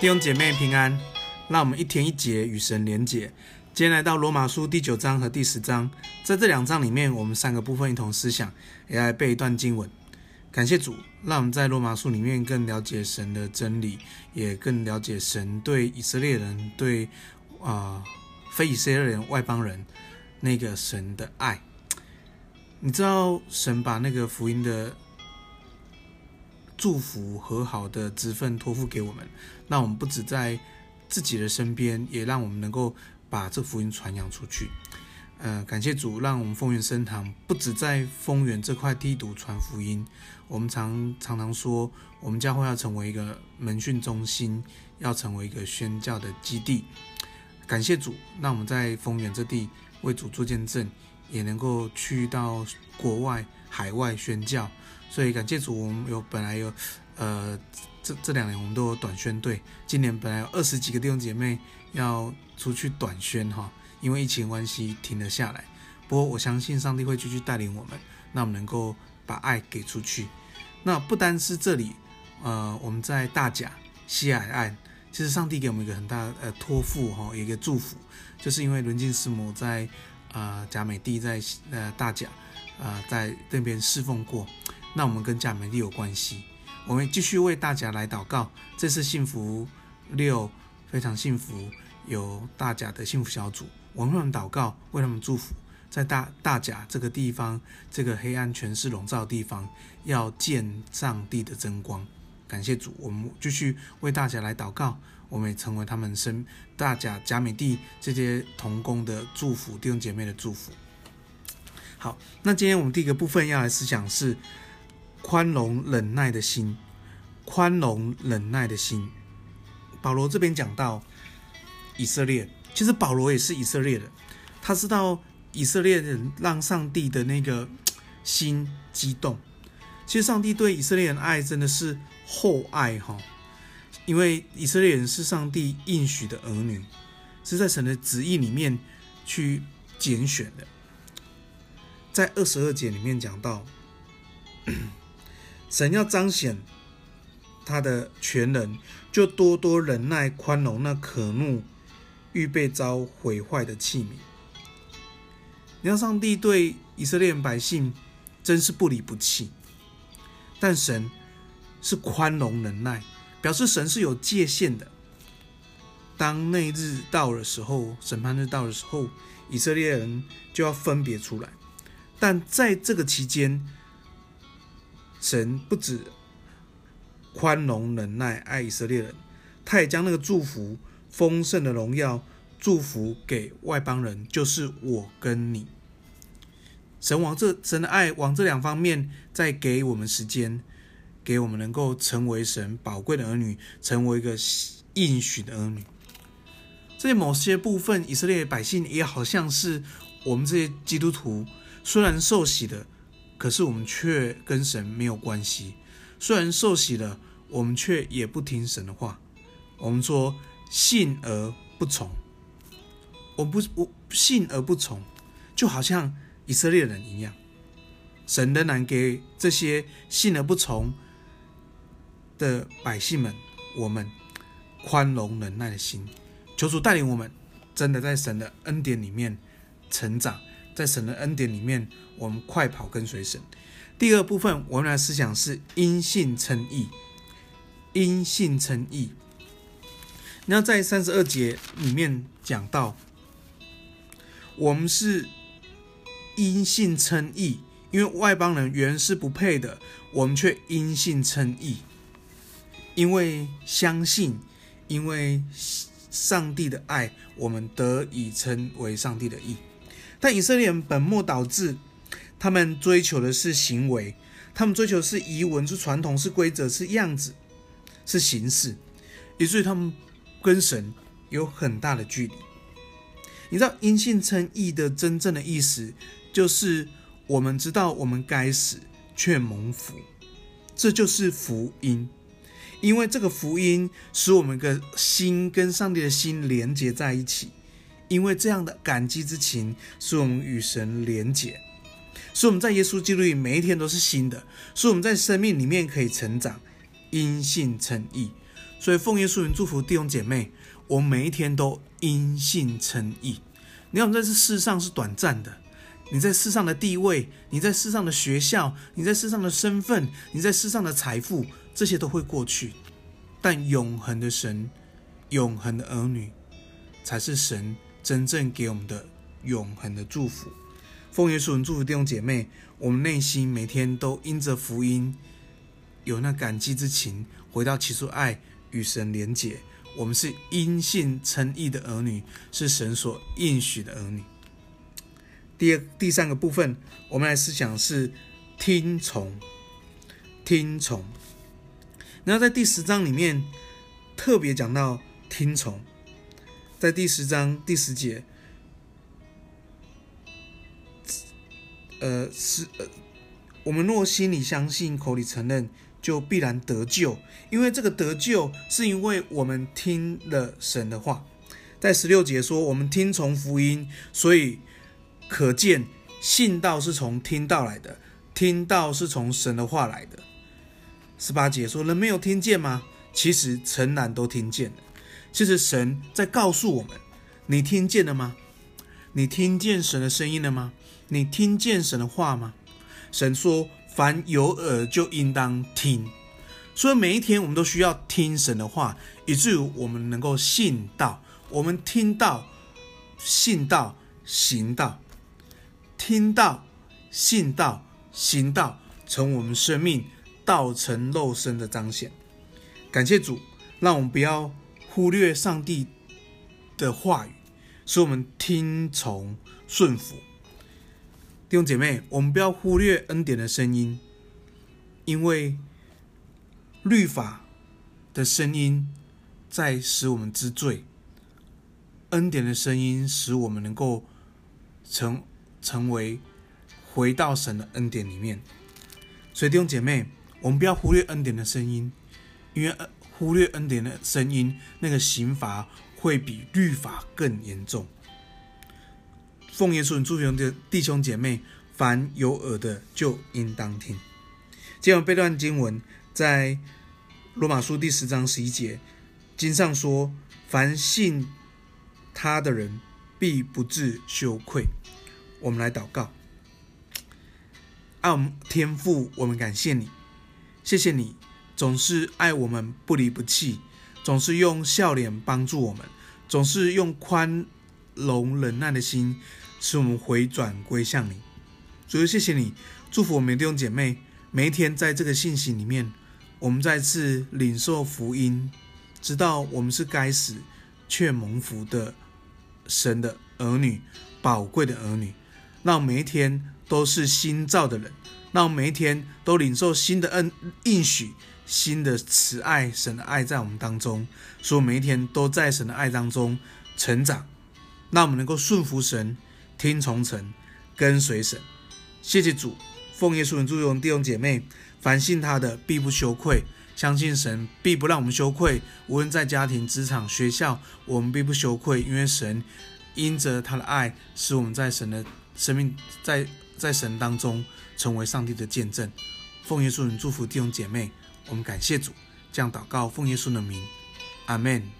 弟兄姐妹平安，让我们一天一节与神连结。今天来到罗马书第九章和第十章，在这两章里面，我们三个部分一同思想，也来背一段经文。感谢主，让我们在罗马书里面更了解神的真理，也更了解神对以色列人、对啊、呃、非以色列人、外邦人那个神的爱。你知道神把那个福音的。祝福和好的职分托付给我们，那我们不止在自己的身边，也让我们能够把这福音传扬出去。呃，感谢主，让我们丰源圣堂不止在丰源这块地图传福音。我们常常常说，我们教会要成为一个门训中心，要成为一个宣教的基地。感谢主，让我们在丰源这地为主做见证，也能够去到国外、海外宣教。所以感谢主，我们有本来有，呃，这这两年我们都有短宣队。今年本来有二十几个弟兄姐妹要出去短宣哈，因为疫情关系停了下来。不过我相信上帝会继续带领我们，那我们能够把爱给出去。那不单是这里，呃，我们在大甲西海岸，其实上帝给我们一个很大的呃托付哈，一个祝福，就是因为伦静师母在、呃、贾美地在呃大甲啊、呃、在那边侍奉过。那我们跟甲美地有关系，我们继续为大家来祷告。这次幸福六非常幸福，有大家的幸福小组，我们为他们祷告，为他们祝福，在大大甲这个地方，这个黑暗权势笼罩的地方，要见上帝的真光。感谢主，我们继续为大家来祷告，我们也成为他们生大甲贾美地这些同工的祝福，弟兄姐妹的祝福。好，那今天我们第一个部分要来思想是。宽容忍耐的心，宽容忍耐的心。保罗这边讲到以色列，其实保罗也是以色列的，他知道以色列人让上帝的那个心激动。其实上帝对以色列人爱真的是厚爱哈，因为以色列人是上帝应许的儿女，是在神的旨意里面去拣选的。在二十二节里面讲到。神要彰显他的全能，就多多忍耐宽容那可怒、预备遭毁坏的器皿。你看，上帝对以色列百姓真是不离不弃，但神是宽容忍耐，表示神是有界限的。当那日到的时候，审判日到的时候，以色列人就要分别出来，但在这个期间。神不止宽容忍耐爱以色列人，他也将那个祝福丰盛的荣耀祝福给外邦人，就是我跟你。神往这神的爱往这两方面再给我们时间，给我们能够成为神宝贵的儿女，成为一个应许的儿女。这些某些部分，以色列百姓也好像是我们这些基督徒，虽然受洗的。可是我们却跟神没有关系，虽然受洗了，我们却也不听神的话。我们说信而不从，我不我信而不从，就好像以色列人一样。神仍然给这些信而不从的百姓们，我们宽容忍耐的心。求主带领我们，真的在神的恩典里面成长。在神的恩典里面，我们快跑跟随神。第二部分，我们的思想是因信称义。因信称义。那在三十二节里面讲到，我们是因信称义，因为外邦人原是不配的，我们却因信称义，因为相信，因为上帝的爱，我们得以称为上帝的义。但以色列人本末倒置，他们追求的是行为，他们追求是遗文、是传统、是规则、是样子、是形式，以至于他们跟神有很大的距离。你知道因信称义的真正的意思，就是我们知道我们该死，却蒙福，这就是福音。因为这个福音使我们的心跟上帝的心连接在一起。因为这样的感激之情，使我们与神连结，使我们在耶稣基督里每一天都是新的，使我们在生命里面可以成长，因信称义。所以奉耶稣名祝福弟兄姐妹，我每一天都因信称义。你要在这世上是短暂的，你在世上的地位，你在世上的学校，你在世上的身份，你在世上的财富，这些都会过去。但永恒的神，永恒的儿女，才是神真正给我们的永恒的祝福。奉耶稣名祝福弟兄姐妹，我们内心每天都因着福音有那感激之情，回到起初爱与神连结。我们是因信称义的儿女，是神所应许的儿女。第二、第三个部分，我们来思想是听从，听从。然后在第十章里面特别讲到听从，在第十章第十节，呃，是呃，我们若心里相信，口里承认，就必然得救。因为这个得救是因为我们听了神的话。在十六节说，我们听从福音，所以可见信道是从听到来的，听道是从神的话来的。十八节说：“人没有听见吗？其实诚然都听见了。其实神在告诉我们：你听见了吗？你听见神的声音了吗？你听见神的话吗？神说：凡有耳就应当听。所以每一天我们都需要听神的话，以至于我们能够信道。我们听到、信道、行道，听到、信道、行道，成我们生命。”道成肉身的彰显，感谢主，让我们不要忽略上帝的话语，使我们听从顺服。弟兄姐妹，我们不要忽略恩典的声音，因为律法的声音在使我们知罪，恩典的声音使我们能够成成为回到神的恩典里面。所以弟兄姐妹。我们不要忽略恩典的声音，因为忽略恩典的声音，那个刑罚会比律法更严重。奉耶稣祝福的弟兄姐妹，凡有耳的就应当听。今晚背段经文在罗马书第十章十一节，经上说：“凡信他的人，必不致羞愧。”我们来祷告，爱我们天父，我们感谢你。谢谢你总是爱我们不离不弃，总是用笑脸帮助我们，总是用宽容忍耐的心使我们回转归向你。所以谢谢你祝福我们的弟兄姐妹，每一天在这个信息里面，我们再次领受福音，知道我们是该死却蒙福的神的儿女，宝贵的儿女，让每一天都是新造的人。让每一天都领受新的恩应许，新的慈爱，神的爱在我们当中，所以每一天都在神的爱当中成长。让我们能够顺服神，听从神，跟随神。谢谢主，奉耶稣名祝福弟兄姐妹，凡信他的必不羞愧，相信神必不让我们羞愧。无论在家庭、职场、学校，我们必不羞愧，因为神因着他的爱，使我们在神的生命在在神当中。成为上帝的见证，奉耶稣名祝福弟兄姐妹，我们感谢主，这样祷告，奉耶稣的名，阿门。